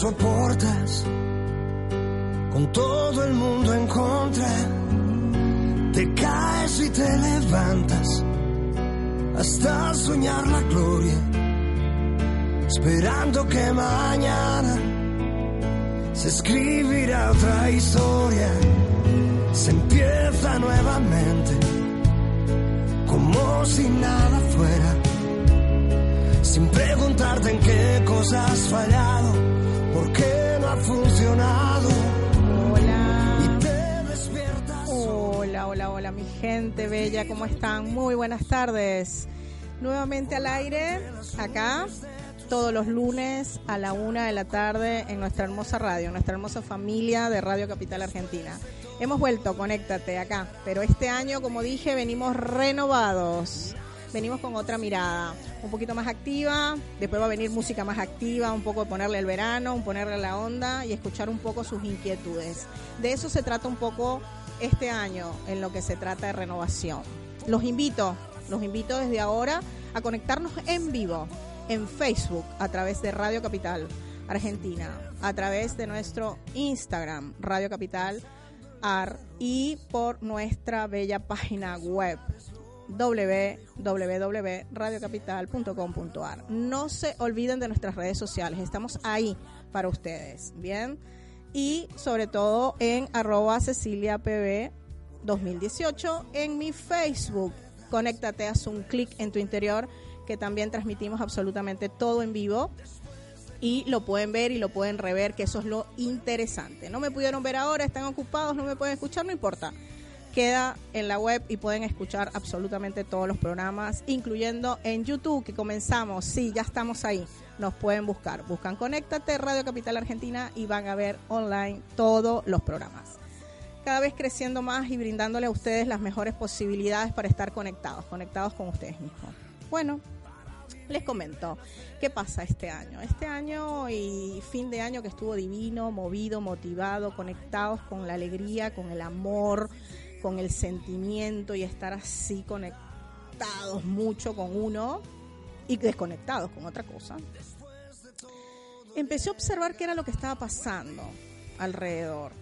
soportas con todo el mundo en contra. Te caes y te levantas hasta soñar la gloria, esperando que mañana se escribirá otra historia, se empieza nuevamente, como si nada fuera, sin preguntarte en qué cosas has fallado, por qué no ha funcionado. Hola. Y te despiertas. Hola, hola, hola, mi gente bella, ¿cómo están? Muy buenas tardes. Nuevamente al aire, acá, todos los lunes a la una de la tarde en nuestra hermosa radio, nuestra hermosa familia de Radio Capital Argentina. Hemos vuelto, conéctate acá, pero este año, como dije, venimos renovados. Venimos con otra mirada, un poquito más activa, después va a venir música más activa, un poco de ponerle el verano, un ponerle la onda y escuchar un poco sus inquietudes. De eso se trata un poco este año en lo que se trata de renovación. Los invito, los invito desde ahora a conectarnos en vivo en Facebook a través de Radio Capital Argentina, a través de nuestro Instagram Radio Capital AR y por nuestra bella página web www.radiocapital.com.ar. No se olviden de nuestras redes sociales, estamos ahí para ustedes, ¿bien? Y sobre todo en arroba ceciliapb 2018 en mi Facebook. Conéctate, haz un clic en tu interior que también transmitimos absolutamente todo en vivo y lo pueden ver y lo pueden rever, que eso es lo interesante. No me pudieron ver ahora, están ocupados, no me pueden escuchar, no importa. Queda en la web y pueden escuchar absolutamente todos los programas, incluyendo en YouTube, que comenzamos. Sí, ya estamos ahí. Nos pueden buscar. Buscan Conéctate, Radio Capital Argentina y van a ver online todos los programas. Cada vez creciendo más y brindándole a ustedes las mejores posibilidades para estar conectados, conectados con ustedes mismos. Bueno, les comento, ¿qué pasa este año? Este año y fin de año que estuvo divino, movido, motivado, conectados con la alegría, con el amor, con el sentimiento y estar así conectados mucho con uno y desconectados con otra cosa. Empecé a observar qué era lo que estaba pasando alrededor.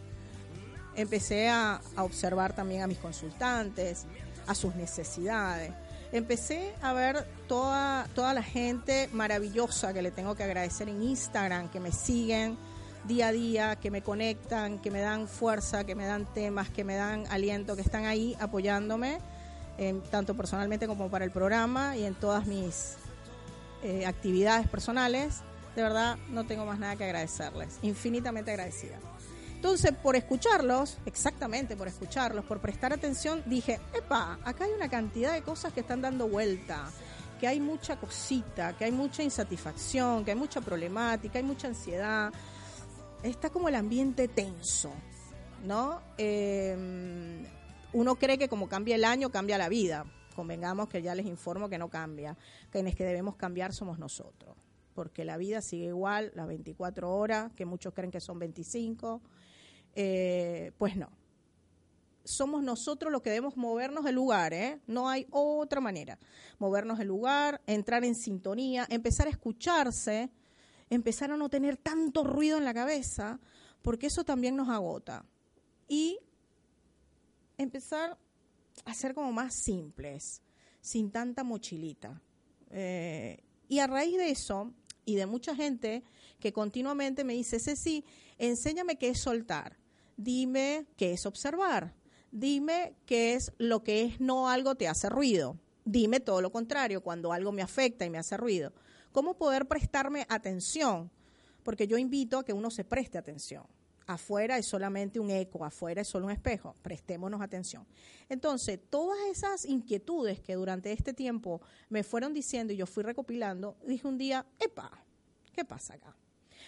Empecé a, observar también a mis consultantes, a sus necesidades empecé a ver toda, toda la gente maravillosa que le tengo que agradecer en Instagram, que me siguen día a día, que me conectan, que me dan fuerza, que me dan temas, que me dan aliento, que están ahí apoyándome, eh, tanto personalmente como para el programa y en todas mis eh, actividades personales. De verdad, no tengo más nada que agradecerles. Infinitamente agradecida. Entonces, por escucharlos, exactamente por escucharlos, por prestar atención, dije, epa, acá hay una cantidad de cosas que están dando vuelta, que hay mucha cosita, que hay mucha insatisfacción, que hay mucha problemática, hay mucha ansiedad. Está como el ambiente tenso, ¿no? Eh, uno cree que como cambia el año, cambia la vida. Convengamos que ya les informo que no cambia. Quienes que debemos cambiar somos nosotros. Porque la vida sigue igual, las 24 horas, que muchos creen que son 25 eh, pues no. Somos nosotros los que debemos movernos del lugar, ¿eh? No hay otra manera. Movernos del lugar, entrar en sintonía, empezar a escucharse, empezar a no tener tanto ruido en la cabeza, porque eso también nos agota. Y empezar a ser como más simples, sin tanta mochilita. Eh, y a raíz de eso, y de mucha gente que continuamente me dice, Ceci, enséñame qué es soltar dime qué es observar, dime qué es lo que es no algo te hace ruido, dime todo lo contrario, cuando algo me afecta y me hace ruido. ¿Cómo poder prestarme atención? Porque yo invito a que uno se preste atención. Afuera es solamente un eco, afuera es solo un espejo. Prestémonos atención. Entonces, todas esas inquietudes que durante este tiempo me fueron diciendo y yo fui recopilando, dije un día, epa, ¿qué pasa acá?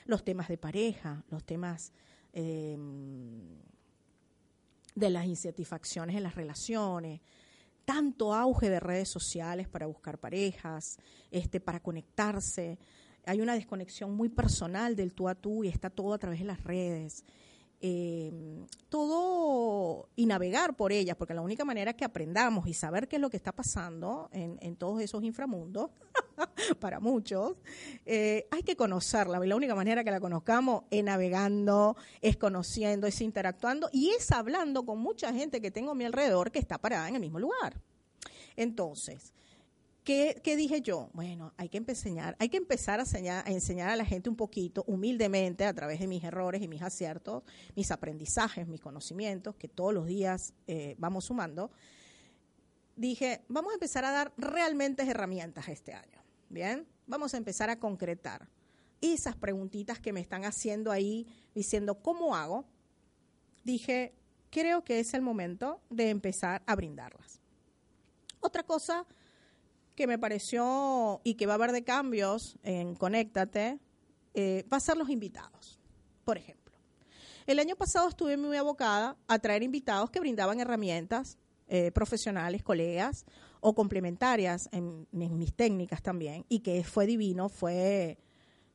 Los temas de pareja, los temas eh, de las insatisfacciones en las relaciones, tanto auge de redes sociales para buscar parejas, este, para conectarse. Hay una desconexión muy personal del tú a tú y está todo a través de las redes. Eh, todo y navegar por ellas, porque la única manera que aprendamos y saber qué es lo que está pasando en, en todos esos inframundos para muchos, eh, hay que conocerla. Y la única manera que la conozcamos es navegando, es conociendo, es interactuando y es hablando con mucha gente que tengo a mi alrededor que está parada en el mismo lugar. Entonces, ¿Qué, dije yo? Bueno, hay que enseñar, hay que empezar a enseñar, a la gente un poquito, humildemente, a través de mis errores y mis aciertos, mis aprendizajes, mis conocimientos, que todos los días eh, vamos sumando. Dije, vamos a empezar a dar realmente herramientas este año. Bien, vamos a empezar a concretar esas preguntitas que me están haciendo ahí, diciendo, ¿cómo hago? Dije, creo que es el momento de empezar a brindarlas. Otra cosa que me pareció y que va a haber de cambios en Conéctate eh, va a ser los invitados. Por ejemplo, el año pasado estuve muy abocada a traer invitados que brindaban herramientas eh, profesionales, colegas o complementarias en, en, mis técnicas también y que fue divino, fue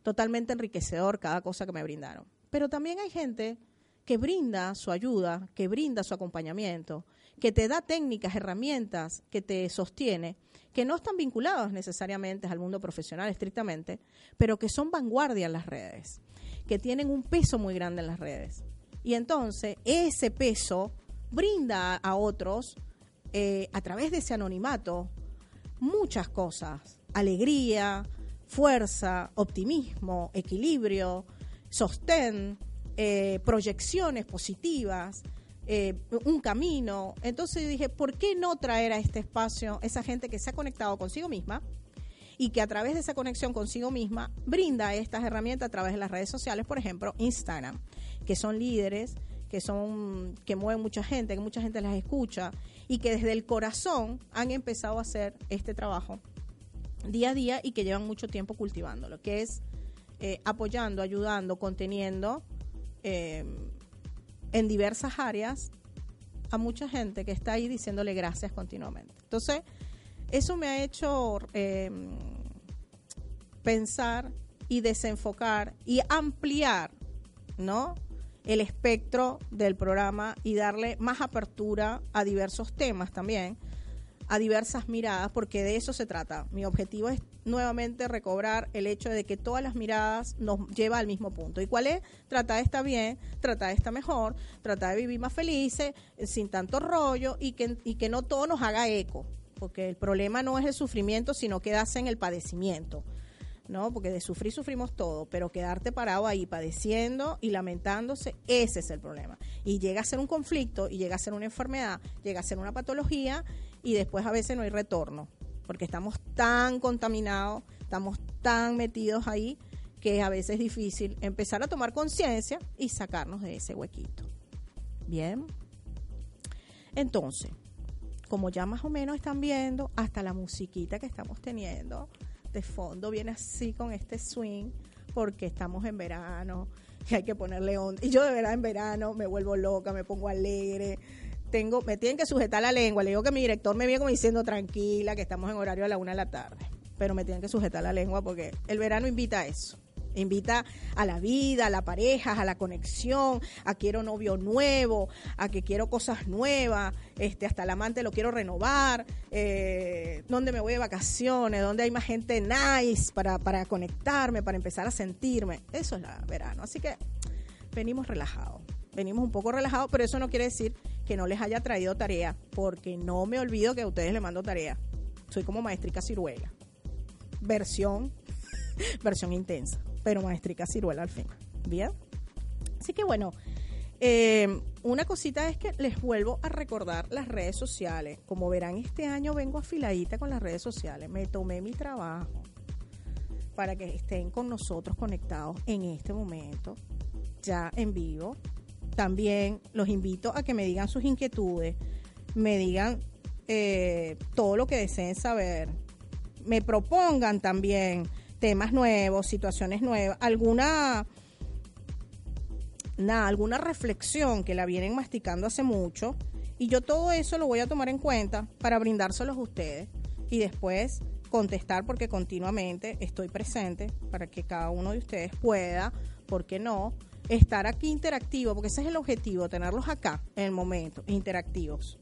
totalmente enriquecedor cada cosa que me brindaron. Pero también hay gente que brinda su ayuda, que brinda su acompañamiento, que te da técnicas, herramientas, que te sostiene que no están vinculados necesariamente al mundo profesional estrictamente, pero que son vanguardia en las redes, que tienen un peso muy grande en las redes. Y entonces ese peso brinda a otros, eh, a través de ese anonimato, muchas cosas. Alegría, fuerza, optimismo, equilibrio, sostén, eh, proyecciones positivas. Eh, un camino. Entonces dije, ¿por qué no traer a este espacio esa gente que se ha conectado consigo misma y que a través de esa conexión consigo misma brinda estas herramientas a través de las redes sociales, por ejemplo, Instagram, que son líderes, que son que mueven mucha gente, que mucha gente las escucha y que desde el corazón han empezado a hacer este trabajo día a día y que llevan mucho tiempo cultivándolo, que es eh, apoyando, ayudando, conteniendo eh, en diversas áreas a mucha gente que está ahí diciéndole gracias continuamente. Entonces, eso me ha hecho em, pensar y desenfocar y ampliar, ¿no? El espectro del programa y darle más apertura a diversos temas también a diversas miradas, porque de eso se trata. Mi objetivo es nuevamente recobrar el hecho de que todas las miradas nos lleva al mismo punto. ¿Y cuál es? Tratar de estar bien, tratar de estar mejor, tratar de vivir más felices, eh, sin tanto rollo y que, y que no todo nos haga eco, porque el problema no es el sufrimiento, sino quedarse en el padecimiento. ¿No? Porque de sufrir sufrimos todo, pero quedarte parado ahí padeciendo y lamentándose, ese es el problema. Y llega a ser un conflicto, y llega a ser una enfermedad, llega a ser una patología, y después a veces no hay retorno, porque estamos tan contaminados, estamos tan metidos ahí, que a veces es difícil empezar a tomar conciencia y sacarnos de ese huequito. Bien. Entonces, como ya más o menos están viendo, hasta la musiquita que estamos teniendo de fondo viene así con este swing, porque estamos en verano y hay que ponerle onda. Y yo de verdad en verano me vuelvo loca, me pongo alegre, tengo, me tienen que sujetar la lengua. Le digo que mi director me viene como diciendo tranquila, que estamos en horario a la una de la tarde. Pero me tienen que sujetar la lengua porque el verano invita a eso. Invita a la vida, a la pareja, a la conexión, a quiero novio nuevo, a que quiero cosas nuevas, este, hasta el amante lo quiero renovar, eh, dónde me voy de vacaciones, dónde hay más gente nice para, para conectarme, para empezar a sentirme. Eso es el verano. Así que venimos relajados, venimos un poco relajados, pero eso no quiere decir que no les haya traído tarea, porque no me olvido que a ustedes les mando tarea. Soy como maestrica ciruela. Versión, versión intensa, pero maestrica ciruela al fin. Bien. Así que bueno, eh, una cosita es que les vuelvo a recordar las redes sociales. Como verán, este año vengo afiladita con las redes sociales. Me tomé mi trabajo para que estén con nosotros conectados en este momento, ya en vivo, también los invito a que me digan sus inquietudes, me digan eh, todo lo que deseen saber, me propongan también temas nuevos, situaciones nuevas, alguna nada, alguna reflexión que la vienen masticando hace mucho y yo todo eso lo voy a tomar en cuenta para brindárselos a ustedes y después contestar porque continuamente estoy presente para que cada uno de ustedes pueda, ¿por qué no?, estar aquí interactivo, porque ese es el objetivo, tenerlos acá en el momento, interactivos.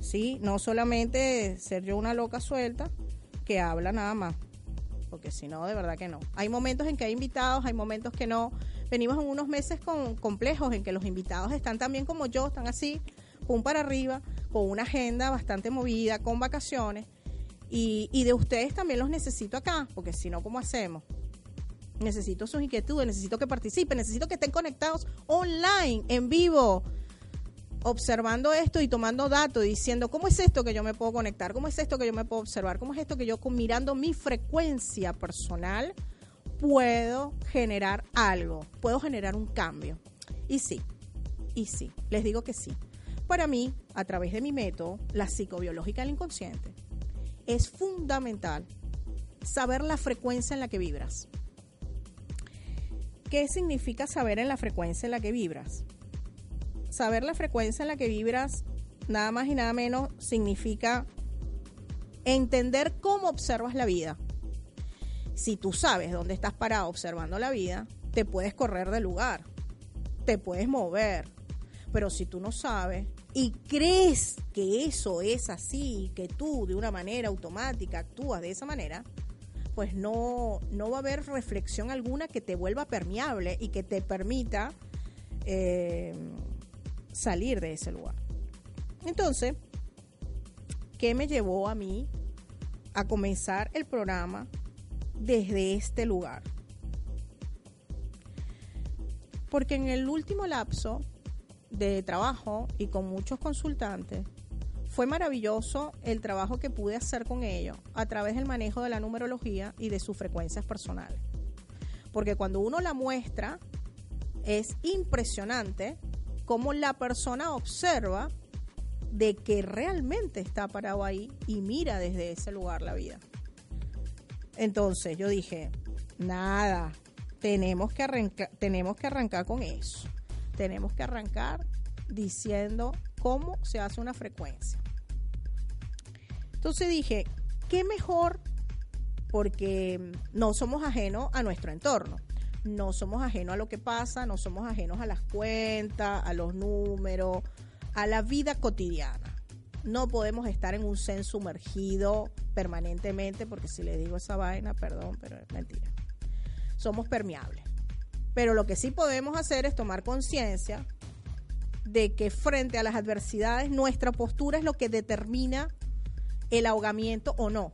¿Sí? No solamente ser yo una loca suelta que habla nada más. Porque si no, de verdad que no. Hay momentos en que hay invitados, hay momentos que no. Venimos en unos meses con, complejos en que los invitados están también como yo, están así, un para arriba, con una agenda bastante movida, con vacaciones. Y, y de ustedes también los necesito acá, porque si no, ¿cómo hacemos? Necesito sus inquietudes, necesito que participen, necesito que estén conectados online, en vivo, observando esto y tomando datos diciendo, ¿cómo es esto que yo me puedo conectar? ¿Cómo es esto que yo me puedo observar? ¿Cómo es esto que yo mirando mi frecuencia personal puedo generar algo? Puedo generar un cambio. Y sí, y sí, les digo que sí. Para mí, a través de mi método, la psicobiológica del inconsciente, es fundamental saber la frecuencia en la que vibras. ¿Qué significa saber en la frecuencia en la que vibras? Saber la frecuencia en la que vibras, nada más y nada menos, significa entender cómo observas la vida. Si tú sabes dónde estás parado observando la vida, te puedes correr del lugar, te puedes mover. Pero si tú no sabes y crees que eso es así, que tú de una manera automática actúas de esa manera, pues no, no va a haber reflexión alguna que te vuelva permeable y que te permita eh, salir de ese lugar. Entonces, ¿qué me llevó a mí a comenzar el programa desde este lugar? Porque en el último lapso de trabajo y con muchos consultantes, fue maravilloso el trabajo que pude hacer con ellos a través del manejo de la numerología y de sus frecuencias personales. Porque cuando uno la muestra, es impresionante cómo la persona observa de que realmente está parado ahí y mira desde ese lugar la vida. Entonces yo dije, nada, tenemos que tenemos que arrancar con eso. Tenemos que arrancar diciendo cómo se hace una frecuencia. Entonces dije, ¿qué mejor? Porque no somos ajenos a nuestro entorno, no somos ajenos a lo que pasa, no somos ajenos a las cuentas, a los números, a la vida cotidiana. No podemos estar en un zen sumergido permanentemente, porque si le digo esa vaina, perdón, pero es mentira. Somos permeables. Pero lo que sí podemos hacer es tomar conciencia de que frente a las adversidades nuestra postura es lo que determina el ahogamiento o no.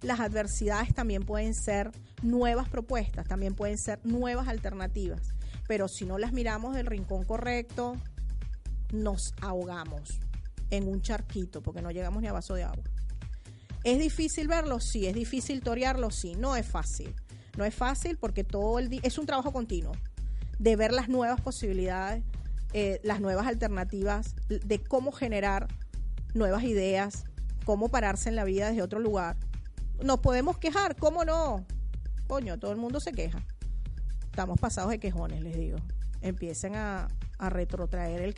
Las adversidades también pueden ser nuevas propuestas, también pueden ser nuevas alternativas, pero si no las miramos del rincón correcto, nos ahogamos en un charquito porque no llegamos ni a vaso de agua. ¿Es difícil verlo? Sí. ¿Es difícil torearlo? Sí. No es fácil. No es fácil porque todo el día es un trabajo continuo de ver las nuevas posibilidades, eh, las nuevas alternativas, de cómo generar nuevas ideas, cómo pararse en la vida desde otro lugar. Nos podemos quejar, ¿cómo no? Coño, todo el mundo se queja. Estamos pasados de quejones, les digo. Empiecen a, retrotraer el,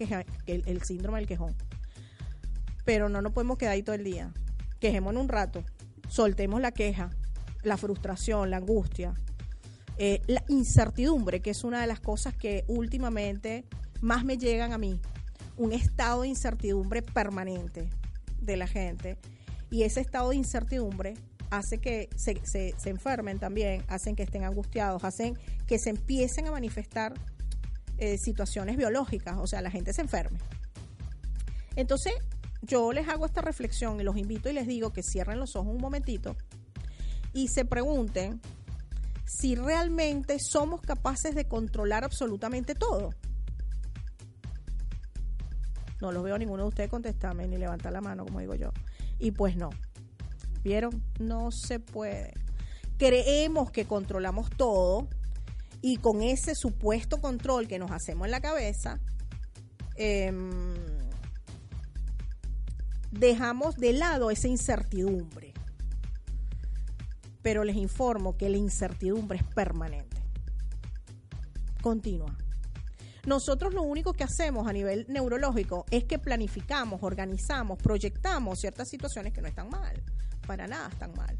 el, el, síndrome del quejón. Pero no nos podemos quedar ahí todo el día. Quejémonos un rato. Soltemos la queja, la frustración, la angustia, eh, la incertidumbre, que es una de las cosas que últimamente más me llegan a mí. Un estado de incertidumbre permanente de la gente y ese estado de incertidumbre hace que se, se, enfermen también, hacen que estén angustiados, hacen que se empiecen a manifestar eh, situaciones biológicas, o sea, la gente se enferme. Entonces, yo les hago esta reflexión y los invito y les digo que cierren los ojos un momentito y se pregunten si realmente somos capaces de controlar absolutamente todo. No los veo a ninguno de ustedes contestarme ni levantar la mano, como digo yo. Y pues no. ¿Vieron? No se puede. Creemos que controlamos todo y con ese supuesto control que nos hacemos en la cabeza, em, dejamos de lado esa incertidumbre. Pero les informo que la incertidumbre es permanente. Continúa. Nosotros lo único que hacemos a nivel neurológico es que planificamos, organizamos, proyectamos ciertas situaciones que no están mal, para nada están mal.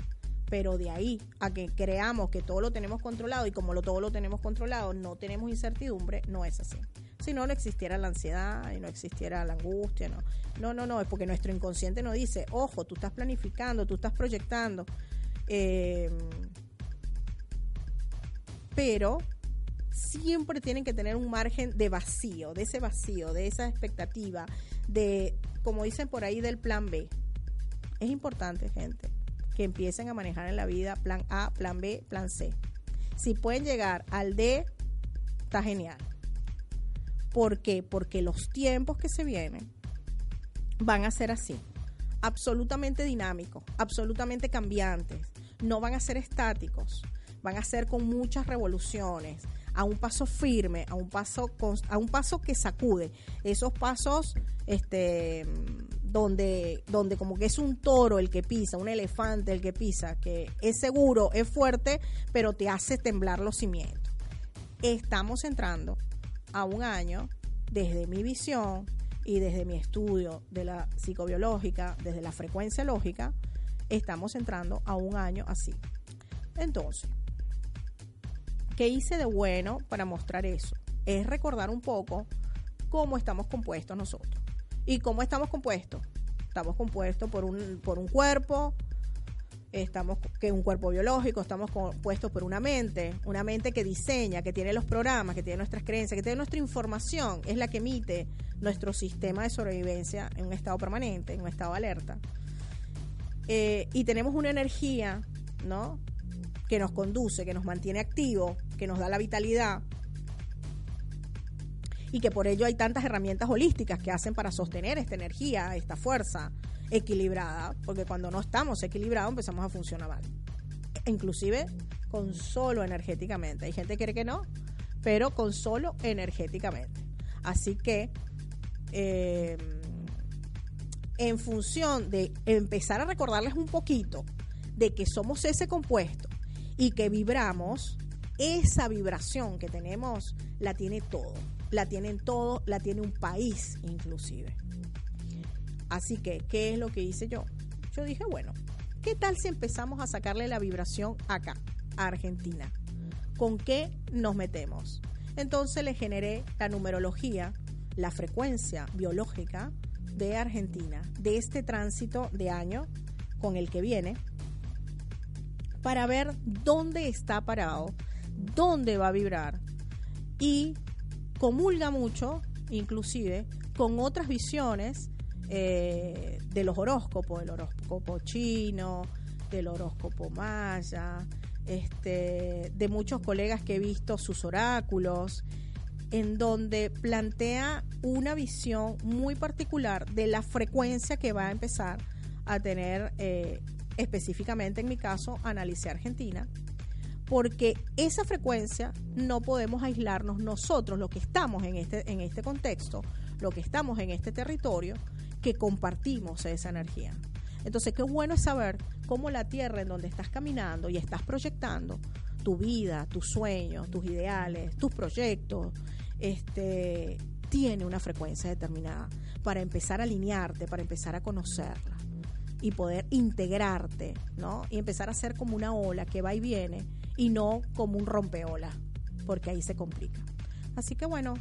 Pero de ahí a que creamos que todo lo tenemos controlado y como lo, todo lo tenemos controlado no tenemos incertidumbre, no es así. Si no, no existiera la ansiedad y no existiera la angustia, no. No, no, no, es porque nuestro inconsciente nos dice, ojo, tú estás planificando, tú estás proyectando. Eh, pero siempre tienen que tener un margen de vacío, de ese vacío, de esa expectativa, de, como dicen por ahí, del plan B. Es importante, gente, que empiecen a manejar en la vida plan A, plan B, plan C. Si pueden llegar al D, está genial. ¿Por qué? Porque los tiempos que se vienen van a ser así, absolutamente dinámicos, absolutamente cambiantes, no van a ser estáticos, van a ser con muchas revoluciones, a un paso firme, a un paso a un paso que sacude, esos pasos este donde donde como que es un toro el que pisa, un elefante el que pisa, que es seguro, es fuerte, pero te hace temblar los cimientos. Estamos entrando a un año desde mi visión y desde mi estudio de la psicobiológica, desde la frecuencia lógica, estamos entrando a un año así. Entonces, ¿qué hice de bueno para mostrar eso? Es recordar un poco cómo estamos compuestos nosotros. ¿Y cómo estamos compuestos? Estamos compuestos por un, por un cuerpo, estamos que es un cuerpo biológico, estamos compuestos por una mente, una mente que diseña, que tiene los programas, que tiene nuestras creencias, que tiene nuestra información, es la que emite nuestro sistema de sobrevivencia en un estado permanente, en un estado de alerta. Eh, y tenemos una energía, ¿no? Que nos conduce, que nos mantiene activos, que nos da la vitalidad. Y que por ello hay tantas herramientas holísticas que hacen para sostener esta energía, esta fuerza equilibrada, porque cuando no estamos equilibrados empezamos a funcionar mal. Inclusive con solo energéticamente. Hay gente que cree que no, pero con solo energéticamente. Así que eh, en función de empezar a recordarles un poquito de que somos ese compuesto y que vibramos, esa vibración que tenemos la tiene todo, la tienen todo, la tiene un país inclusive. Así que, ¿qué es lo que hice yo? Yo dije, bueno, ¿qué tal si empezamos a sacarle la vibración acá, a Argentina? ¿Con qué nos metemos? Entonces le generé la numerología, la frecuencia biológica de Argentina, de este tránsito de año con el que viene, para ver dónde está parado, dónde va a vibrar y comulga mucho, inclusive, con otras visiones eh, de los horóscopos, del horóscopo chino, del horóscopo maya, este, de muchos colegas que he visto sus oráculos en donde plantea una visión muy particular de la frecuencia que va a empezar a tener eh, específicamente en mi caso Analice Argentina, porque esa frecuencia no podemos aislarnos nosotros, los que estamos en este, en este contexto, los que estamos en este territorio, que compartimos esa energía. Entonces, qué bueno es saber cómo la tierra en donde estás caminando y estás proyectando tu vida, tus sueños, tus ideales, tus proyectos, este, tiene una frecuencia determinada para empezar a alinearte, para empezar a conocerla y poder integrarte, ¿no? Y empezar a ser como una ola que va y viene y no como un rompeola, porque ahí se complica. Así que bueno,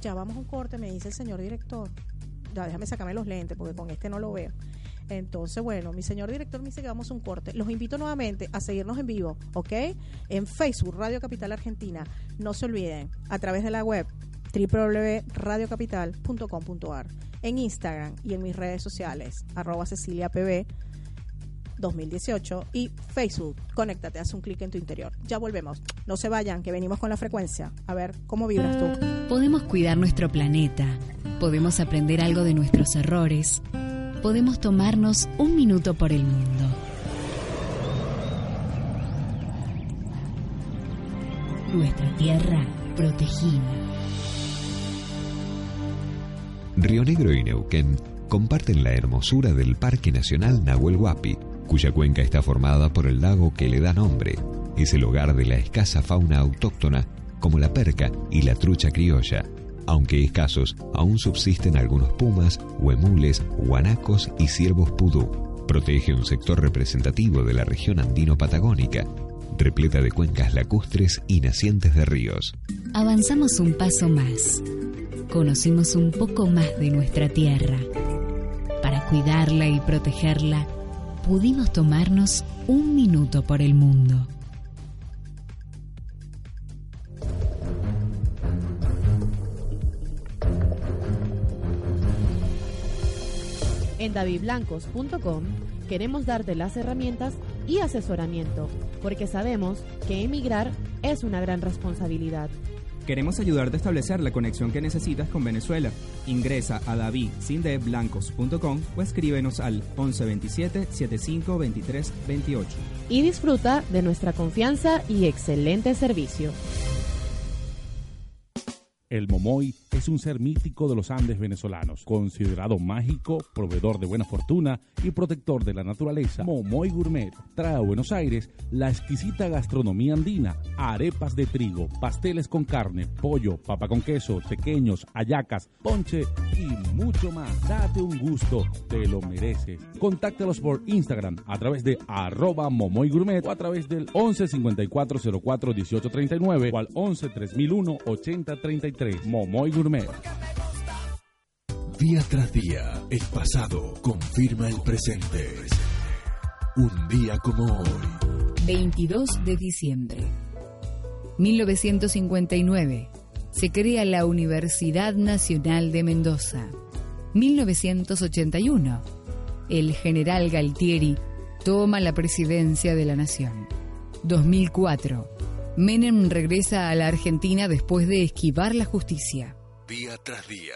ya vamos a un corte, me dice el señor director. Ya déjame sacarme los lentes porque con este no lo veo. Entonces, bueno, mi señor director me dice que vamos a un corte. Los invito nuevamente a seguirnos en vivo, ¿ok? En Facebook, Radio Capital Argentina. No se olviden, a través de la web www.radiocapital.com.ar, en Instagram y en mis redes sociales, arroba Cecilia PB 2018 y Facebook, conéctate, haz un clic en tu interior. Ya volvemos. No se vayan, que venimos con la frecuencia. A ver, ¿cómo vibras tú? Podemos cuidar nuestro planeta, podemos aprender algo de nuestros errores podemos tomarnos un minuto por el mundo. Nuestra tierra protegida. Río Negro y Neuquén comparten la hermosura del Parque Nacional Nahuel Huapi, cuya cuenca está formada por el lago que le da nombre. Es el hogar de la escasa fauna autóctona como la perca y la trucha criolla, aunque escasos, aún subsisten algunos pumas, huemules, guanacos y ciervos pudú. Protege un sector representativo de la región andino-patagónica, repleta de cuencas lacustres y nacientes de ríos. Avanzamos un paso más. Conocimos un poco más de nuestra tierra. Para cuidarla y protegerla, pudimos tomarnos un minuto por el mundo. En davidblancos.com queremos darte las herramientas y asesoramiento, porque sabemos que emigrar es una gran responsabilidad. Queremos ayudarte a establecer la conexión que necesitas con Venezuela. Ingresa a davidsindeblancos.com o escríbenos al 1127 75 23 28. Y disfruta de nuestra confianza y excelente servicio. El momoy es un ser mítico de los Andes venezolanos, considerado mágico, proveedor de buena fortuna y protector de la naturaleza. Momoy Gourmet trae a Buenos Aires la exquisita gastronomía andina, arepas de trigo, pasteles con carne, pollo, papa con queso, pequeños, ayacas, ponche y mucho más. Date un gusto, te lo mereces. Contáctalos por Instagram a través de arroba Momoy Gourmet o a través del 11 54 04 18 39 o al 11 3001 80 33. Momoy Gourmet. Día tras día, el pasado confirma el presente. Un día como hoy. 22 de diciembre. 1959. Se crea la Universidad Nacional de Mendoza. 1981. El general Galtieri toma la presidencia de la nación. 2004. Menem regresa a la Argentina después de esquivar la justicia. Día tras día.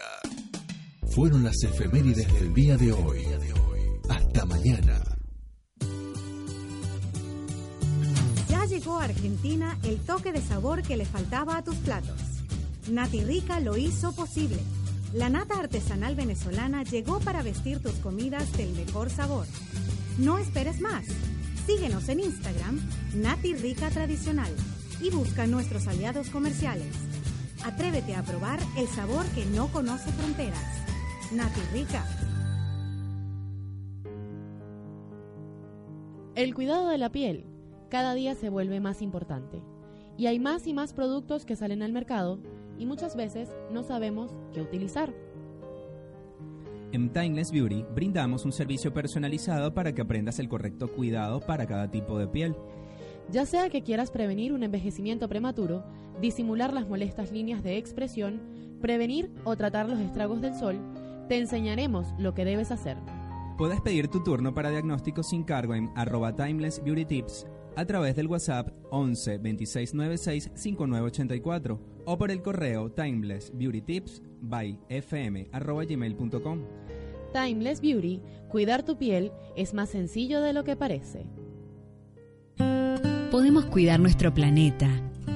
Fueron las efemérides del día de hoy. Hasta mañana. Ya llegó a Argentina el toque de sabor que le faltaba a tus platos. Nati Rica lo hizo posible. La nata artesanal venezolana llegó para vestir tus comidas del mejor sabor. No esperes más. Síguenos en Instagram, Nati Rica Tradicional y busca nuestros aliados comerciales. Atrévete a probar el sabor que no conoce fronteras. Nati Rica. El cuidado de la piel cada día se vuelve más importante y hay más y más productos que salen al mercado y muchas veces no sabemos qué utilizar. En Timeless Beauty brindamos un servicio personalizado para que aprendas el correcto cuidado para cada tipo de piel ya sea que quieras prevenir un envejecimiento prematuro, disimular las molestas líneas de expresión, prevenir o tratar los estragos del sol, te enseñaremos lo que debes hacer. Puedes pedir tu turno para diagnóstico sin cargo en arroba timeless beauty tips a través del WhatsApp 11 26 96 5984 o por el correo timeless beauty tips by fm arroba gmail.com. Timeless Beauty, cuidar tu piel es más sencillo de lo que parece podemos cuidar nuestro planeta,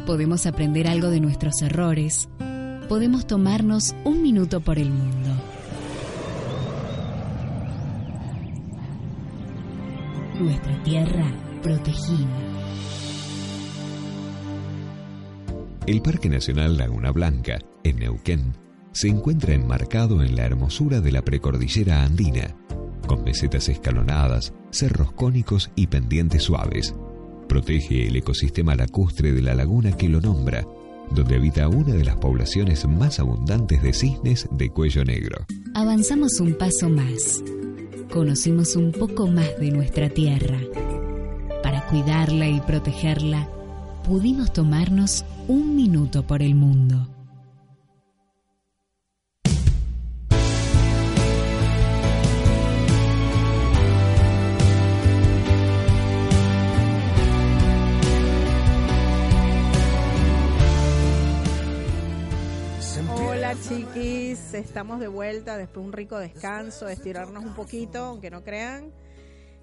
podemos aprender algo de nuestros errores, podemos tomarnos un minuto por el mundo. Nuestra tierra protegida. El Parque Nacional Laguna Blanca, en Neuquén, se encuentra enmarcado en la hermosura de la precordillera andina, con mesetas escalonadas, cerros cónicos y pendientes suaves Protege el ecosistema lacustre de la laguna que lo nombra, donde habita una de las poblaciones más abundantes de cisnes de cuello negro. Avanzamos un paso más. Conocimos un poco más de nuestra tierra. Para cuidarla y protegerla, pudimos tomarnos un minuto por el mundo. Chiquis, estamos de vuelta después de un rico descanso, de estirarnos un poquito, aunque no crean.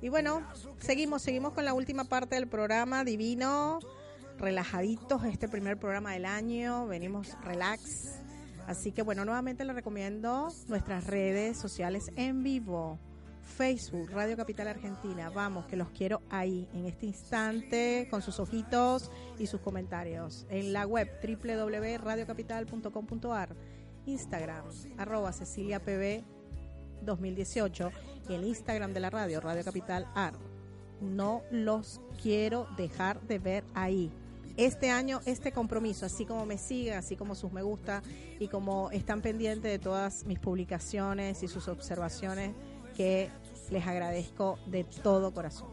Y bueno, seguimos, seguimos con la última parte del programa, divino, relajaditos, este primer programa del año, venimos relax. Así que bueno, nuevamente les recomiendo nuestras redes sociales en vivo. Facebook, Radio Capital Argentina. Vamos, que los quiero ahí, en este instante, con sus ojitos y sus comentarios. En la web www.radiocapital.com.ar Instagram, arroba Cecilia PB 2018 y el Instagram de la radio, Radio Capital AR. No los quiero dejar de ver ahí. Este año, este compromiso, así como me siguen, así como sus me gusta y como están pendientes de todas mis publicaciones y sus observaciones que les agradezco de todo corazón.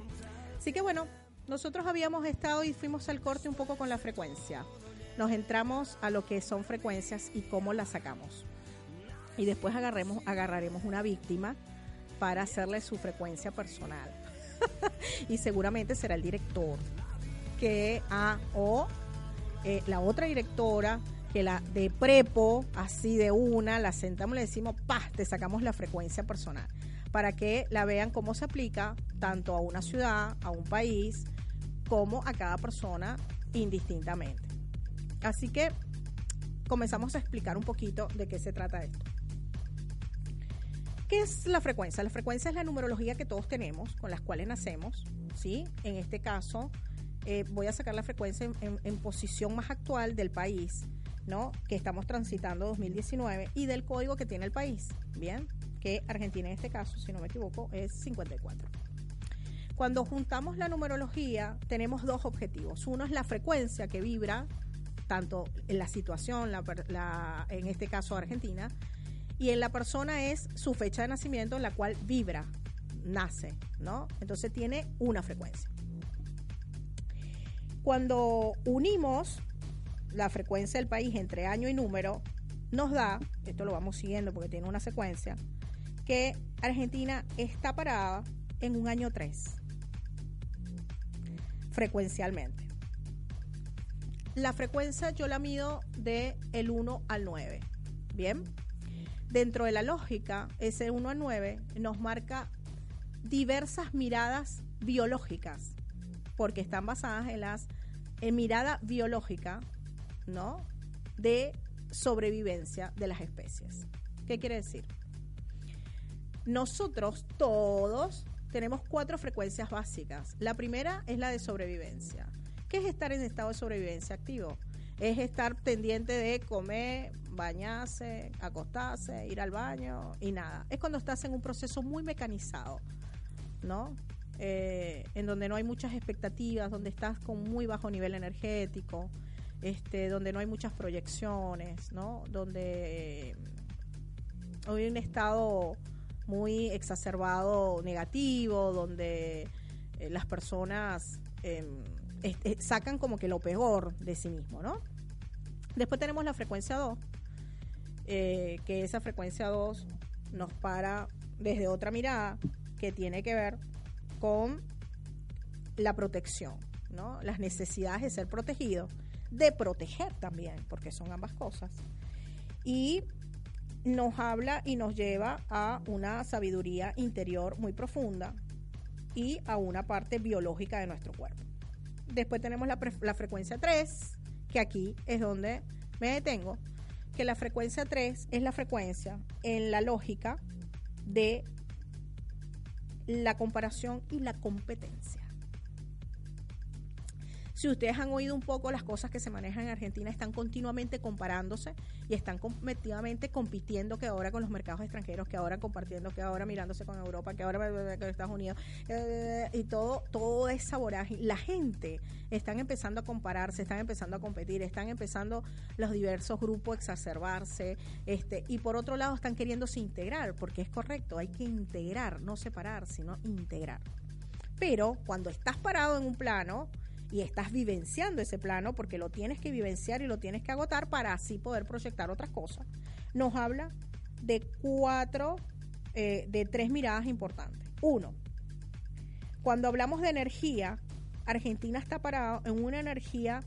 Así que bueno, nosotros habíamos estado y fuimos al corte un poco con la frecuencia. Nos entramos a lo que son frecuencias y cómo las sacamos. Y después agarremos, agarraremos una víctima para hacerle su frecuencia personal. y seguramente será el director que a o eh, la otra directora que la de prepo, así de una, la sentamos le decimos, pa, te sacamos la frecuencia personal, para que la vean cómo se aplica tanto a una ciudad, a un país, como a cada persona indistintamente. Así que comenzamos a explicar un poquito de qué se trata esto. ¿Qué es la frecuencia? La frecuencia es la numerología que todos tenemos, con las cuales nacemos, ¿sí? En este caso, eh, voy a sacar la frecuencia en, posición más actual del país, ¿no? Que estamos transitando 2019 y del código que tiene el país, ¿bien? Que Argentina en este caso, si no me equivoco, es 54. Cuando juntamos la numerología, tenemos dos objetivos. Uno es la frecuencia que vibra, tanto en la situación, en este caso Argentina, y en la persona es su fecha de nacimiento en la cual vibra, nace, ¿no? Entonces tiene una frecuencia. Cuando unimos la frecuencia del país entre año y número, nos da, esto lo vamos siguiendo porque tiene una secuencia, que Argentina está parada en un año 3, frecuencialmente. La frecuencia yo la mido de el 1 al 9. Bien, dentro de la lógica, ese 1 al 9 nos marca diversas miradas biológicas porque están basadas en las en mirada biológica, ¿no? De sobrevivencia de las especies. ¿Qué quiere decir? Nosotros todos tenemos cuatro frecuencias básicas. La primera es la de sobrevivencia. ¿Qué es estar en estado de sobrevivencia activo? Es estar pendiente de comer, bañarse, acostarse, ir al baño y nada. Es cuando estás en un proceso muy mecanizado, ¿no? Eh, en donde no hay muchas expectativas, donde estás con muy bajo nivel energético, este, donde no hay muchas proyecciones, ¿no? Donde hay un estado muy exacerbado negativo, donde eh, las personas em, sacan como que lo peor de sí mismo, ¿no? Después tenemos la frecuencia 2, eh, que esa frecuencia 2 nos para desde otra mirada que tiene que ver con la protección, ¿no? Las necesidades de ser protegido, de proteger también, porque son ambas cosas. Y nos habla y nos lleva a una sabiduría interior muy profunda y a una parte biológica de nuestro cuerpo. Después tenemos la, frecuencia 3, que aquí es donde me detengo, que la frecuencia 3 es la frecuencia en la lógica de la comparación y la competencia. Si ustedes han oído un poco las cosas que se manejan en Argentina, están continuamente comparándose y están competitivamente compitiendo que ahora con los mercados extranjeros, que ahora compartiendo, que ahora mirándose con Europa, que ahora con Estados Unidos eh, y todo, todo esa vorágine. La gente están empezando a compararse, están empezando a competir, están empezando los diversos grupos a exacerbarse, este, y por otro lado están queriéndose integrar, porque es correcto, hay que integrar, no separar, sino integrar. Pero cuando estás parado en un plano, y estás vivenciando ese plano porque lo tienes que vivenciar y lo tienes que agotar para así poder proyectar otras cosas. Nos habla de cuatro, eh, de tres miradas importantes. Uno, cuando hablamos de energía, Argentina está parado en una energía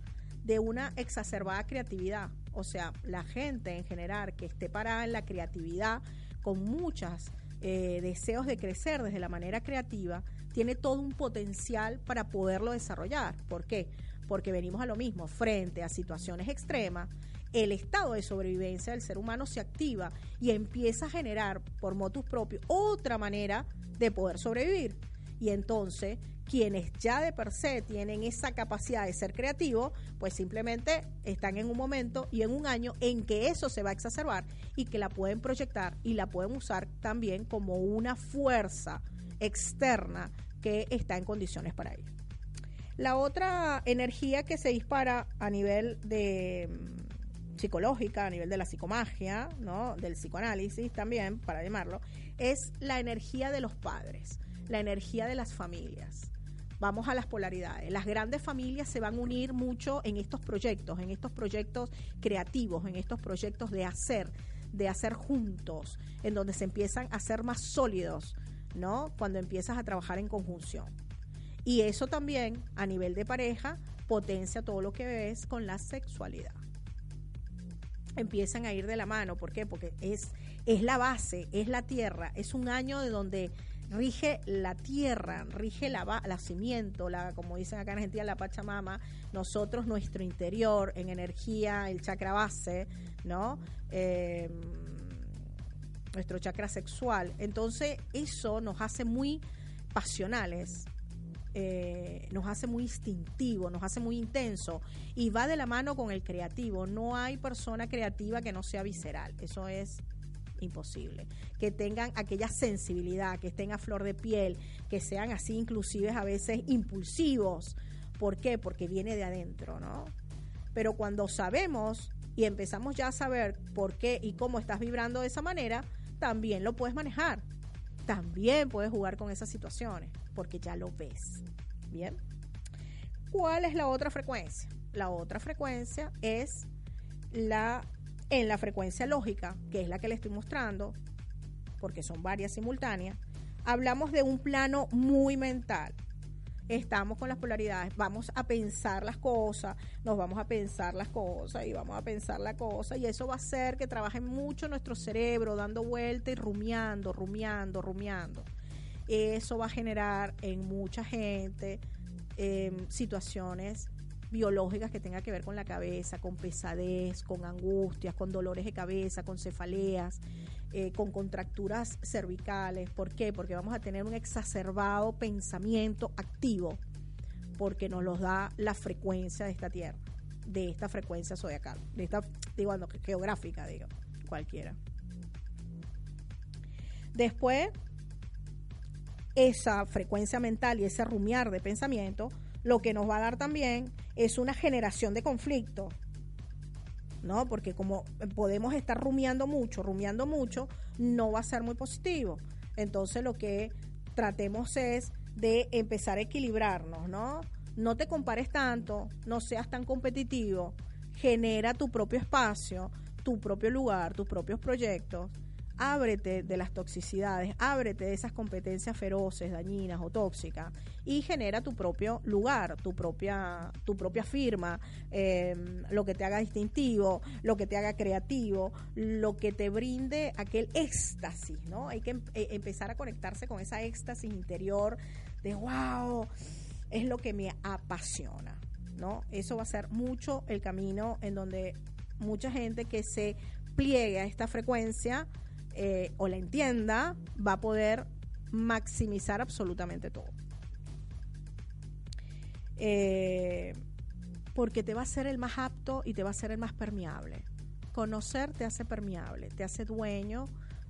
de una exacerbada creatividad. O sea, la gente en general que esté parada en la creatividad, con muchos eh, deseos de crecer desde la manera creativa, tiene todo un potencial para poderlo desarrollar. ¿Por qué? Porque venimos a lo mismo, frente a situaciones extremas, el estado de sobrevivencia del ser humano se activa y empieza a generar por motus propio otra manera de poder sobrevivir. Y entonces, quienes ya de per se tienen esa capacidad de ser creativos, pues simplemente están en un momento y en un año en que eso se va a exacerbar y que la pueden proyectar y la pueden usar también como una fuerza externa que está en condiciones para ello. La otra energía que se dispara a nivel de, psicológica, a nivel de la psicomagia, ¿no? del psicoanálisis también, para llamarlo, es la energía de los padres, la energía de las familias. Vamos a las polaridades. Las grandes familias se van a unir mucho en estos proyectos, en estos proyectos creativos, en estos proyectos de hacer, de hacer juntos, en donde se empiezan a ser más sólidos, ¿no? Cuando empiezas a trabajar en conjunción. Y eso también, a nivel de pareja, potencia todo lo que ves con la sexualidad. Empiezan a ir de la mano, ¿por qué? Porque es, es la base, es la tierra, es un año de donde rige la tierra, rige la, la cimiento, la, como dicen acá en Argentina, la Pachamama, nosotros nuestro interior en energía, el chakra base, ¿no? Eh, nuestro chakra sexual. Entonces eso nos hace muy pasionales, eh, nos hace muy instintivo, nos hace muy intenso y va de la mano con el creativo. No hay persona creativa que no sea visceral. Eso es imposible. Que tengan aquella sensibilidad, que estén a flor de piel, que sean así inclusive a veces impulsivos. ¿Por qué? Porque viene de adentro, ¿no? Pero cuando sabemos y empezamos ya a saber por qué y cómo estás vibrando de esa manera, también lo puedes manejar. También puedes jugar con esas situaciones, porque ya lo ves. Bien. ¿Cuál es la otra frecuencia? La otra frecuencia es la en la frecuencia lógica, que es la que le estoy mostrando, porque son varias simultáneas, hablamos de un plano muy mental. Estamos con las polaridades, vamos a pensar las cosas, nos vamos a pensar las cosas y vamos a pensar la cosa y eso va a hacer que trabaje mucho nuestro cerebro dando vuelta y rumiando, rumiando, rumiando. Eso va a generar en mucha gente em, situaciones biológicas que tengan que ver con la cabeza, con pesadez, con angustias, con dolores de cabeza, con cefaleas, eh, con contracturas cervicales. ¿Por qué? Porque vamos a tener un exacerbado pensamiento activo, porque nos los da la frecuencia de esta Tierra, de esta frecuencia zodiacal, de esta, digo, no, geográfica, digo, cualquiera. Después, esa frecuencia mental y ese rumiar de pensamiento, lo que nos va a dar también es una generación de conflicto. ¿no? Porque como podemos estar rumiando mucho, rumiando mucho, no va a ser muy positivo. Entonces lo que tratemos es de empezar a equilibrarnos, ¿no? No te compares tanto, no seas tan competitivo, genera tu propio espacio, tu propio lugar, tus propios proyectos ábrete de las toxicidades, ábrete de esas competencias feroces, dañinas o tóxicas y genera tu propio lugar, tu propia, tu propia firma, em, lo que te haga distintivo, lo que te haga creativo, lo que te brinde aquel éxtasis, ¿no? Hay que em, e, empezar a conectarse con esa éxtasis interior de wow, es lo que me apasiona, ¿no? Eso va a ser mucho el camino en donde mucha gente que se pliegue a esta frecuencia eh, o la entienda, va a poder maximizar absolutamente todo. Eh, porque te va a ser el más apto y te va a ser el más permeable. Conocer te hace permeable, te hace dueño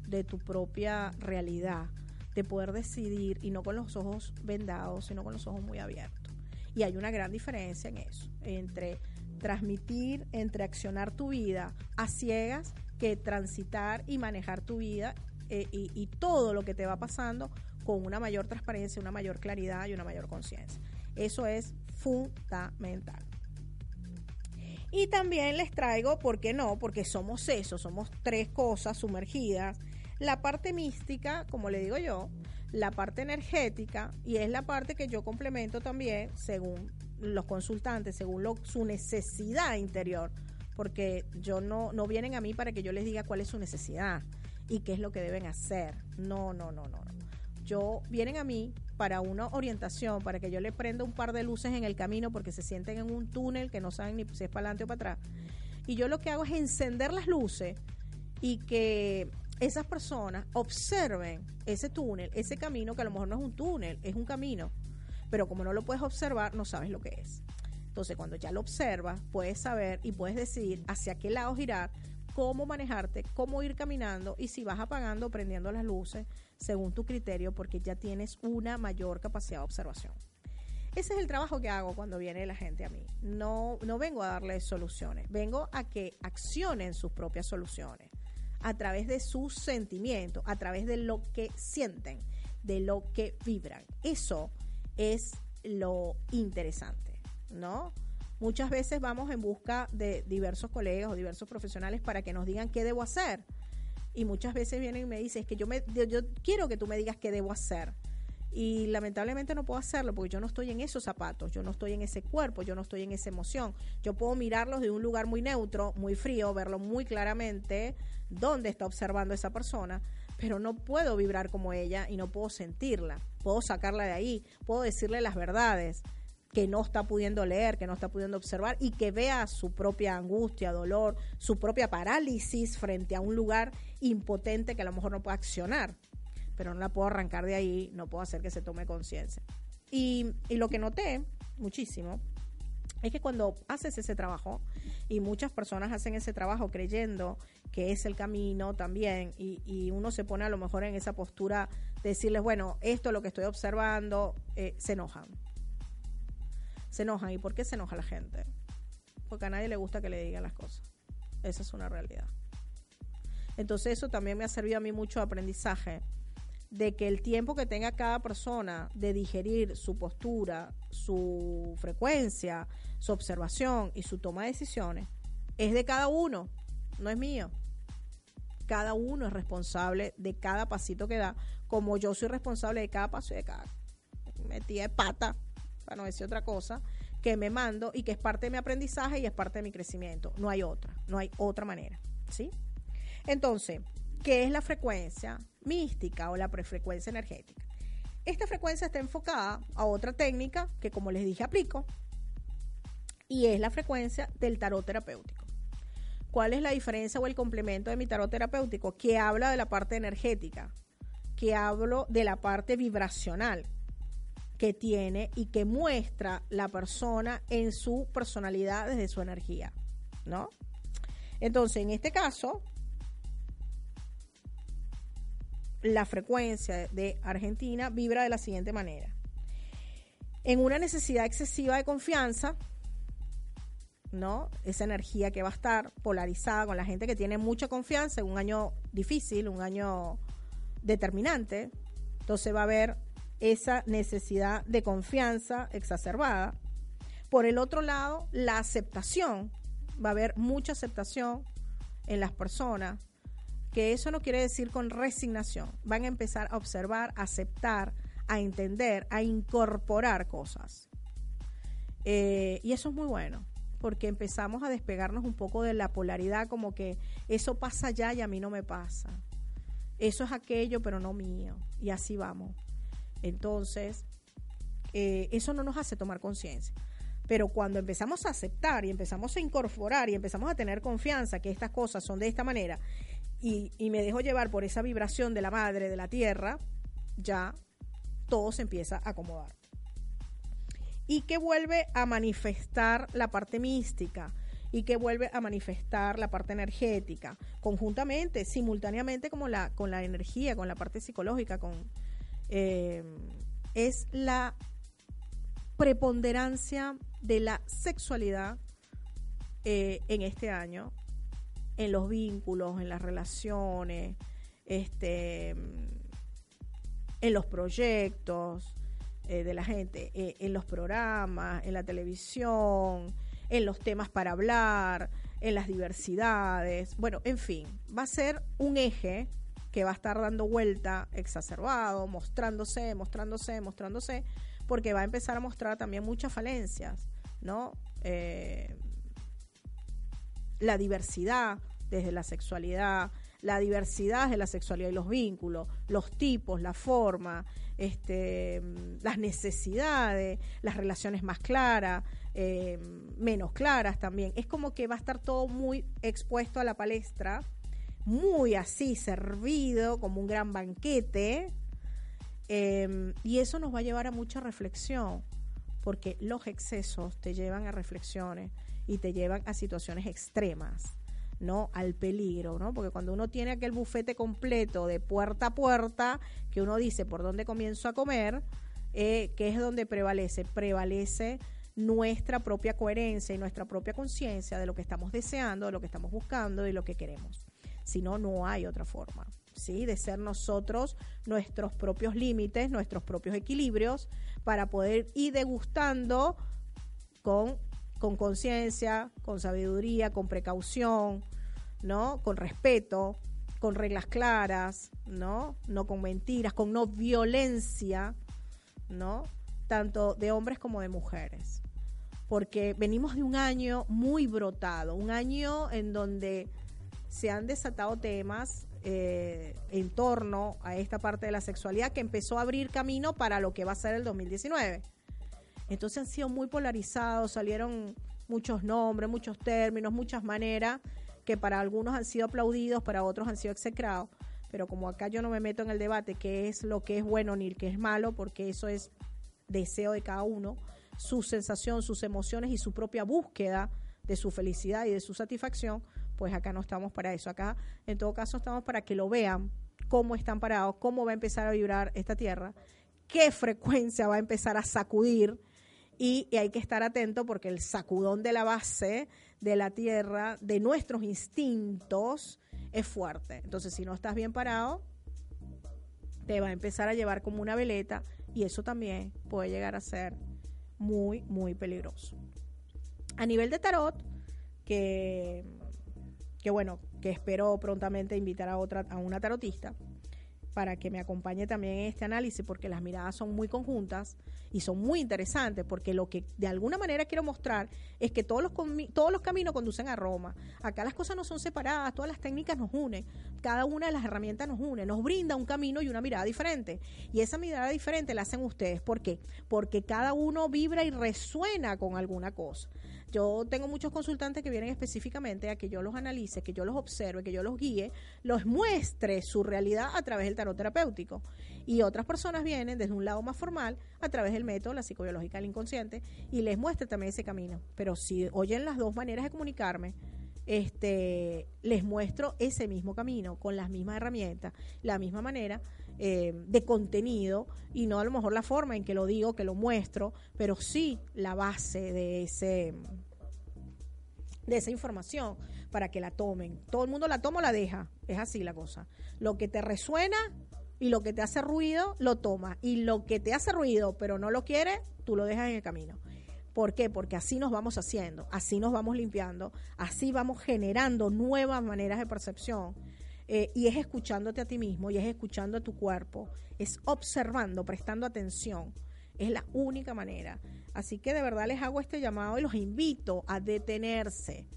de tu propia realidad, de poder decidir y no con los ojos vendados, sino con los ojos muy abiertos. Y hay una gran diferencia en eso, entre transmitir, entre accionar tu vida a ciegas que transitar y manejar tu vida eh, y, todo lo que te va pasando con una mayor transparencia, una mayor claridad y una mayor conciencia. Eso es fundamental. Y también les traigo, ¿por qué no? Porque somos eso, somos tres cosas sumergidas. La parte mística, como le digo yo, la parte energética y es la parte que yo complemento también según los consultantes, según su necesidad interior porque yo no, no vienen a mí para que yo les diga cuál es su necesidad y qué es lo que deben hacer. No, no, no, no. Yo vienen a mí para una orientación, para que yo les prenda un par de luces en el camino porque se sienten en un túnel que no saben ni si es para adelante o para atrás. Y yo lo que hago es encender las luces y que esas personas observen ese túnel, ese camino que a lo mejor no es un túnel, es un camino. Pero como no lo puedes observar, no sabes lo que es. Entonces, cuando ya lo observas, puedes saber y puedes decidir hacia qué lado girar, cómo manejarte, cómo ir caminando y si vas apagando o prendiendo las luces según tu criterio, porque ya tienes una mayor capacidad de observación. Ese es el trabajo que hago cuando viene la gente a mí. No, no vengo a darles soluciones, vengo a que accionen sus propias soluciones a través de sus sentimientos, a través de lo que sienten, de lo que vibran. Eso es lo interesante, ¿no? Muchas veces vamos en busca de diversos colegas o diversos profesionales para que nos digan qué debo hacer. Y muchas veces vienen y me dicen, es que yo, me, yo quiero que tú me digas qué debo hacer y lamentablemente no puedo hacerlo porque yo no estoy en esos zapatos, yo no estoy en ese cuerpo, yo no estoy en esa emoción. Yo puedo mirarlos de un lugar muy neutro, muy frío, verlo muy claramente dónde está observando esa persona, pero no puedo vibrar como ella y no puedo sentirla. Puedo sacarla de ahí, puedo decirle las verdades que no está pudiendo leer, que no está pudiendo observar y que vea su propia angustia, dolor, su propia parálisis frente a un lugar impotente que a lo mejor no puede accionar pero no la puedo arrancar de ahí, no puedo hacer que se tome conciencia. Y, lo que noté muchísimo es que cuando haces ese trabajo, y muchas personas hacen ese trabajo creyendo que es el camino también, y, uno se pone a lo mejor en esa postura de decirles, bueno, esto es lo que estoy observando, eh, se enojan. Se enojan. ¿Y por qué se enoja la gente? Porque a nadie le gusta que le digan las cosas. Esa es una realidad. Entonces eso también me ha servido a mí mucho aprendizaje de que el tiempo que tenga cada persona de digerir su postura, su frecuencia, su observación y su toma de decisiones es de cada uno, no es mío. Cada uno es responsable de cada pasito que da, como yo soy responsable de cada paso y de cada metida de pata, para no decir otra cosa, que me mando y que es parte de mi aprendizaje y es parte de mi crecimiento. No hay otra, no hay otra manera, ¿sí? Entonces, ¿qué es la frecuencia? mística o la prefrecuencia energética. Esta frecuencia está enfocada a otra técnica que, como les dije, aplico, y es la frecuencia del tarot terapéutico. ¿Cuál es la diferencia o el complemento de mi tarot terapéutico? Que habla de la parte energética, que hablo de la parte vibracional que tiene y que muestra la persona en su personalidad desde su energía, ¿no? Entonces, en este caso, la frecuencia de Argentina vibra de la siguiente manera. En una necesidad excesiva de confianza, ¿no? Esa energía que va a estar polarizada con la gente que tiene mucha confianza en un año difícil, un año determinante. Entonces va a haber esa necesidad de confianza exacerbada. Por el otro lado, la aceptación. Va a haber mucha aceptación en las personas que eso no quiere decir con resignación. Van a empezar a observar, a aceptar, a entender, a incorporar cosas. Eh, y eso es muy bueno, porque empezamos a despegarnos un poco de la polaridad, como que eso pasa ya y a mí no me pasa. Eso es aquello, pero no mío. Y así vamos. Entonces, eh, eso no nos hace tomar conciencia. Pero cuando empezamos a aceptar y empezamos a incorporar y empezamos a tener confianza que estas cosas son de esta manera y, me dejo llevar por esa vibración de la madre, de la tierra, ya todo se empieza a acomodar. Y que vuelve a manifestar la parte mística y que vuelve a manifestar la parte energética, conjuntamente, simultáneamente como la, con la energía, con la parte psicológica, con eh, es la preponderancia de la sexualidad eh, en este año en los vínculos, en las relaciones, este, en los proyectos eh, de la gente, eh, en los programas, en la televisión, en los temas para hablar, en las diversidades. Bueno, en fin, va a ser un eje que va a estar dando vuelta exacerbado, mostrándose, mostrándose, mostrándose, porque va a empezar a mostrar también muchas falencias, ¿no? Eh, la diversidad desde la sexualidad, la diversidad de la sexualidad y los vínculos, los tipos, la forma, este, las necesidades, las relaciones más claras, eh, menos claras también. Es como que va a estar todo muy expuesto a la palestra, muy así, servido, como un gran banquete. Eh, y eso nos va a llevar a mucha reflexión, porque los excesos te llevan a reflexiones y te llevan a situaciones extremas, ¿no? Al peligro, ¿no? Porque cuando uno tiene aquel bufete completo de puerta a puerta, que uno dice por dónde comienzo a comer, eh, ¿qué es donde prevalece? Prevalece nuestra propia coherencia y nuestra propia conciencia de lo que estamos deseando, de lo que estamos buscando y lo que queremos. Si no, no hay otra forma. ¿sí? de ser nosotros nuestros propios límites, nuestros propios equilibrios, para poder ir degustando con con conciencia, con sabiduría, con precaución, ¿no? Con respeto, con reglas claras, ¿no? No con mentiras, con no violencia, ¿no? Tanto de hombres como de mujeres. Porque venimos de un año muy brotado, un año en donde se han desatado temas eh, en torno a esta parte de la sexualidad que empezó a abrir camino para lo que va a ser el 2019. Entonces han sido muy polarizados, salieron muchos nombres, muchos términos, muchas maneras que para algunos han sido aplaudidos, para otros han sido execrados. Pero como acá yo no me meto en el debate qué es lo que es bueno ni qué es malo, porque eso es deseo de cada uno, su sensación, sus emociones y su propia búsqueda de su felicidad y de su satisfacción, pues acá no estamos para eso. Acá, en todo caso, estamos para que lo vean, cómo están parados, cómo va a empezar a vibrar esta tierra, qué frecuencia va a empezar a sacudir y, hay que estar atento porque el sacudón de la base de la tierra, de nuestros instintos, es fuerte. Entonces, si no estás bien parado, te va a empezar a llevar como una veleta y eso también puede llegar a ser muy, muy peligroso. A nivel de tarot, que, que bueno, que espero prontamente invitar a otra, a una tarotista para que me acompañe también en este análisis, porque las miradas son muy conjuntas y son muy interesantes, porque lo que de alguna manera quiero mostrar es que todos los, todos los caminos conducen a Roma. Acá las cosas no son separadas, todas las técnicas nos unen, cada una de las herramientas nos une, nos brinda un camino y una mirada diferente. Y esa mirada diferente la hacen ustedes. ¿Por qué? Porque cada uno vibra y resuena con alguna cosa. Yo tengo muchos consultantes que vienen específicamente a que yo los analice, que yo los observe, que yo los guíe, los muestre su realidad a través del tarot terapéutico. Y otras personas vienen desde un lado más formal a través del método, la psicobiológica del inconsciente, y les muestre también ese camino. Pero si oyen las dos maneras de comunicarme, este, les muestro ese mismo camino, con las mismas herramientas, la misma manera eh, de contenido y no a lo mejor la forma en que lo digo, que lo muestro, pero sí la base de ese de esa información para que la tomen. Todo el mundo la toma o la deja. Es así la cosa. Lo que te resuena y lo que te hace ruido, lo toma. Y lo que te hace ruido, pero no lo quiere, tú lo dejas en el camino. ¿Por qué? Porque así nos vamos haciendo, así nos vamos limpiando, así vamos generando nuevas maneras de percepción eh, y es escuchándote a ti mismo, y es escuchando a tu cuerpo, es observando, prestando atención. Es la única manera. Así que de verdad les hago este llamado y los invito a detenerse.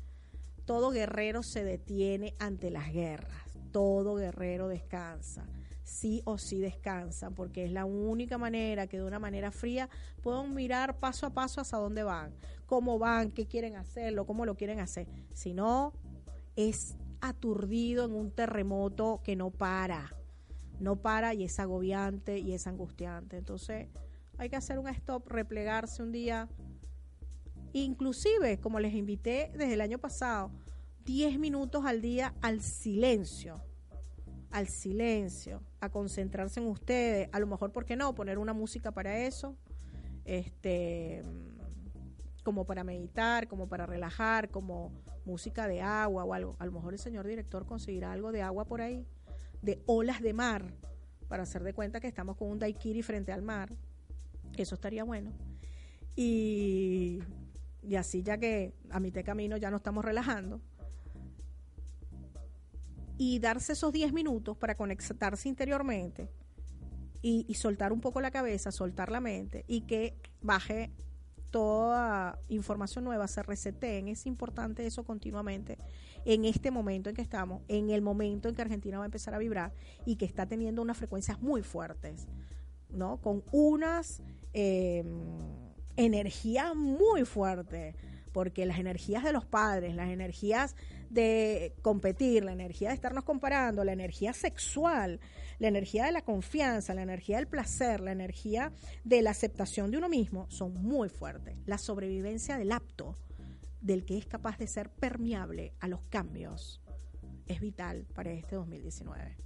Todo guerrero se detiene ante las guerras. Todo guerrero descansa. Sí o sí descansa, porque es la única manera que de una manera fría puedan mirar paso a paso hacia dónde van, cómo van, qué quieren hacerlo, cómo lo quieren hacer. Si no, es aturdido en un terremoto que no para, no para y es agobiante y es angustiante. Entonces hay que hacer un stop, replegarse un día. Inclusive, como les invité desde el año pasado, 10 minutos al día al silencio, al silencio, a concentrarse en ustedes, a lo mejor, ¿por qué no? Poner una música para eso, este, como para meditar, como para relajar, como música de agua o algo. A lo mejor el señor director conseguirá algo de agua por ahí, de olas de mar, para hacer de cuenta que estamos con un daiquiri frente al mar. Eso estaría bueno. Y, y así ya que a mitad de camino ya nos estamos relajando. Y darse esos 10 minutos para conectarse interiormente y, soltar un poco la cabeza, soltar la mente y que baje toda información nueva se reseteen. Es importante eso continuamente en este momento en que estamos, en el momento en que Argentina va a empezar a vibrar y que está teniendo unas frecuencias muy fuertes, ¿no? Con unas eh, energías muy fuertes porque las energías de los padres, las energías de competir, la energía de estarnos comparando, la energía sexual, la energía de la confianza, la energía del placer, la energía de la aceptación de uno mismo, son muy fuertes. La sobrevivencia del apto, del que es capaz de ser permeable a los cambios, es vital para este 2019.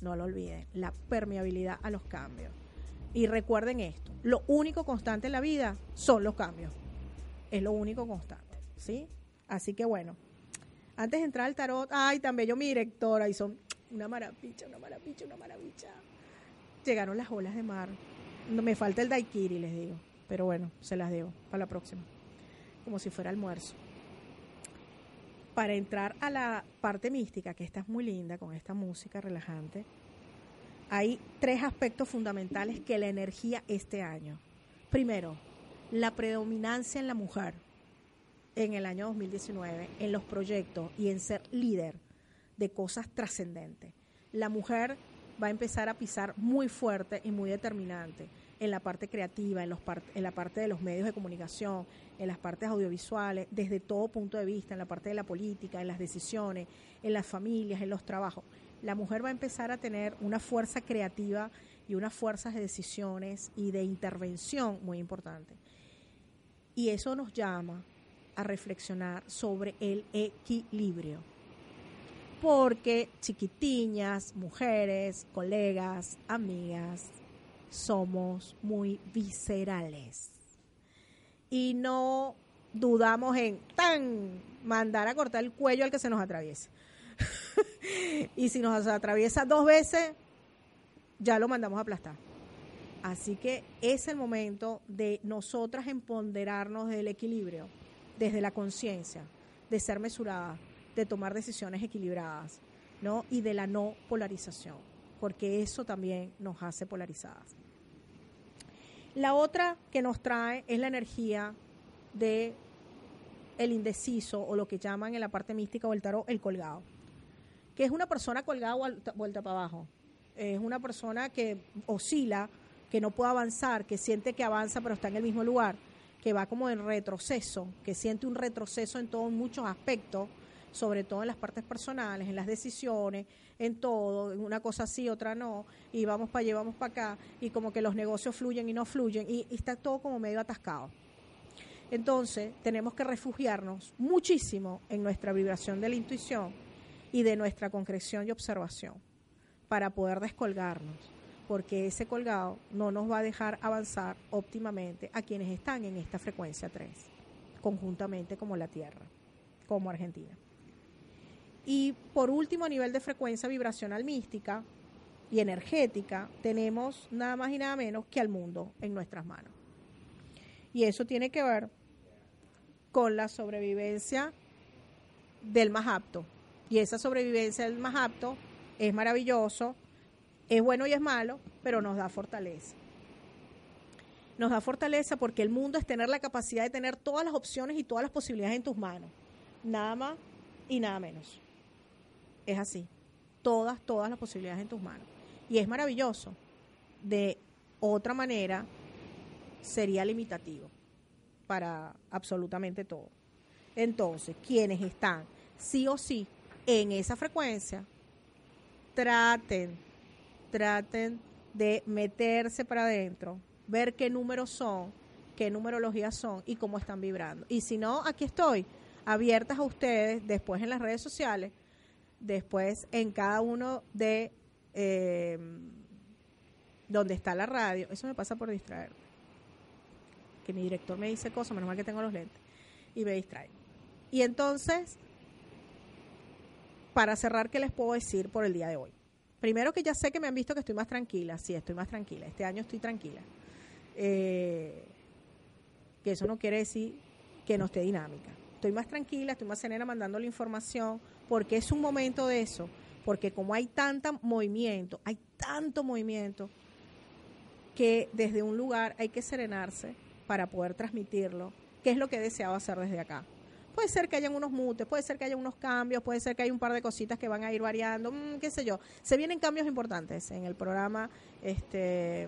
No lo olviden, la permeabilidad a los cambios. Y recuerden esto, lo único constante en la vida son los cambios. Es lo único constante, ¿sí? Así que bueno, antes de entrar al tarot, ay, tan bello mi directora, y son una maravilla, una maravilla, una maravilla. Llegaron las olas de mar. No, me falta el daiquiri, les digo. Pero bueno, se las debo para la próxima. Como si fuera almuerzo. Para entrar a la parte mística, que esta es muy linda con esta música relajante, hay tres aspectos fundamentales que la energía este año. Primero, la predominancia en la mujer en el año 2019, en los proyectos y en ser líder de cosas trascendentes. La mujer va a empezar a pisar muy fuerte y muy determinante en la parte creativa, en, los en la parte de los medios de comunicación, en las partes audiovisuales, desde todo punto de vista, en la parte de la política, en las decisiones, en las familias, en los trabajos. La mujer va a empezar a tener una fuerza creativa y unas fuerzas de decisiones y de intervención muy importante. Y eso nos llama a reflexionar sobre el equilibrio porque chiquitiñas, mujeres, colegas, amigas, somos muy viscerales. Y no dudamos en tan mandar a cortar el cuello al que se nos atraviese. y si nos atraviesa dos veces, ya lo mandamos a aplastar. Así que es el momento de nosotras empoderarnos del equilibrio, desde la conciencia, de ser mesuradas, de tomar decisiones equilibradas, ¿no? Y de la no polarización, porque eso también nos hace polarizadas. La otra que nos trae es la energía de el indeciso o lo que llaman en la parte mística o el tarot el colgado, que es una persona colgada vuelta para abajo. Es una persona que oscila, que no puede avanzar, que siente que avanza pero está en el mismo lugar, que va como en retroceso, que siente un retroceso en todos muchos aspectos sobre todo en las partes personales, en las decisiones, en todo, una cosa sí, otra no, y vamos para allá, vamos para acá, y como que los negocios fluyen y no fluyen, y, está todo como medio atascado. Entonces, tenemos que refugiarnos muchísimo en nuestra vibración de la intuición y de nuestra concreción y observación para poder descolgarnos, porque ese colgado no nos va a dejar avanzar óptimamente a quienes están en esta frecuencia 3, conjuntamente como la Tierra, como Argentina. Y por último, a nivel de frecuencia vibracional mística y energética, tenemos nada más y nada menos que al mundo en nuestras manos. Y eso tiene que ver con la sobrevivencia del más apto. Y esa sobrevivencia del más apto es maravilloso, es bueno y es malo, pero nos da fortaleza. Nos da fortaleza porque el mundo es tener la capacidad de tener todas las opciones y todas las posibilidades en tus manos. Nada más y nada menos es así. Todas, todas las posibilidades en tus manos. Y es maravilloso. De otra manera, sería limitativo para absolutamente todo. Entonces, quienes están sí o sí en esa frecuencia, traten, traten de meterse para adentro, ver qué números son, qué numerologías son y cómo están vibrando. Y si no, aquí estoy, abiertas a ustedes después en las redes sociales después en cada uno de eh, donde está la radio, eso me pasa por distraer. Que mi director me dice cosas, menos mal que tengo los lentes, y me distrae. Y entonces, para cerrar, ¿qué les puedo decir por el día de hoy? Primero que ya sé que me han visto que estoy más tranquila, sí, estoy más tranquila, este año estoy tranquila. Eh, que eso no quiere decir que no esté dinámica. Estoy más tranquila, estoy más serena mandando la información, porque es un momento de eso, porque como hay tanto movimiento, hay tanto movimiento, que desde un lugar hay que serenarse para poder transmitirlo, que es lo que he deseado hacer desde acá. Puede ser que haya unos mutes, puede ser que haya unos cambios, puede ser que haya un par de cositas que van a ir variando, mm, qué sé yo. Se vienen cambios importantes en el programa, este,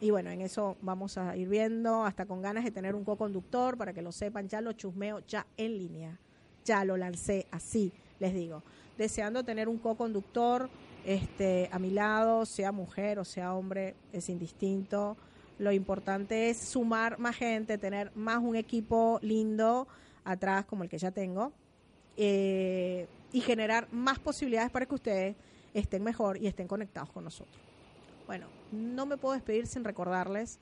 y bueno, en eso vamos a ir viendo, hasta con ganas de tener un co-conductor, para que lo sepan, ya lo chusmeo ya en línea, ya lo lancé así, les digo, deseando tener un co-conductor este, a mi lado, sea mujer o sea hombre, es indistinto. Lo importante es sumar más gente, tener más un equipo lindo atrás como el que ya tengo eh, y generar más posibilidades para que ustedes estén mejor y estén conectados con nosotros. Bueno, no me puedo despedir sin recordarles,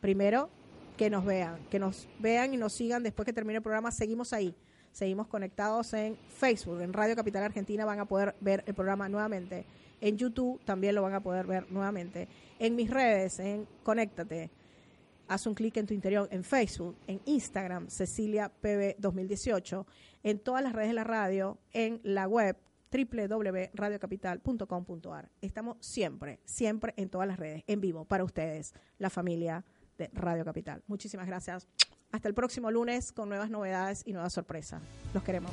primero, que nos vean, que nos vean y nos sigan después que termine el programa. Seguimos ahí, seguimos conectados en Facebook, en Radio Capital Argentina van a poder ver el programa nuevamente. En YouTube también lo van a poder ver nuevamente. En mis redes, en Conéctate, haz un clic en tu interior en Facebook, en Instagram, Cecilia PB 2018, en todas las redes de la radio, en la web www.radiocapital.com.ar. Estamos siempre, siempre en todas las redes, en vivo, para ustedes, la familia de Radio Capital. Muchísimas gracias. Hasta el próximo lunes con nuevas novedades y nuevas sorpresas. Los queremos.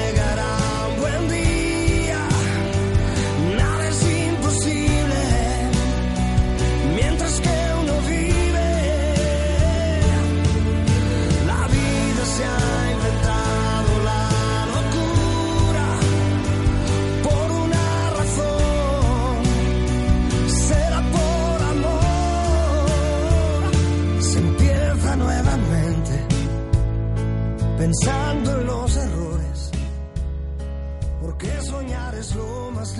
pensando en los errores. Porque soñar es lo más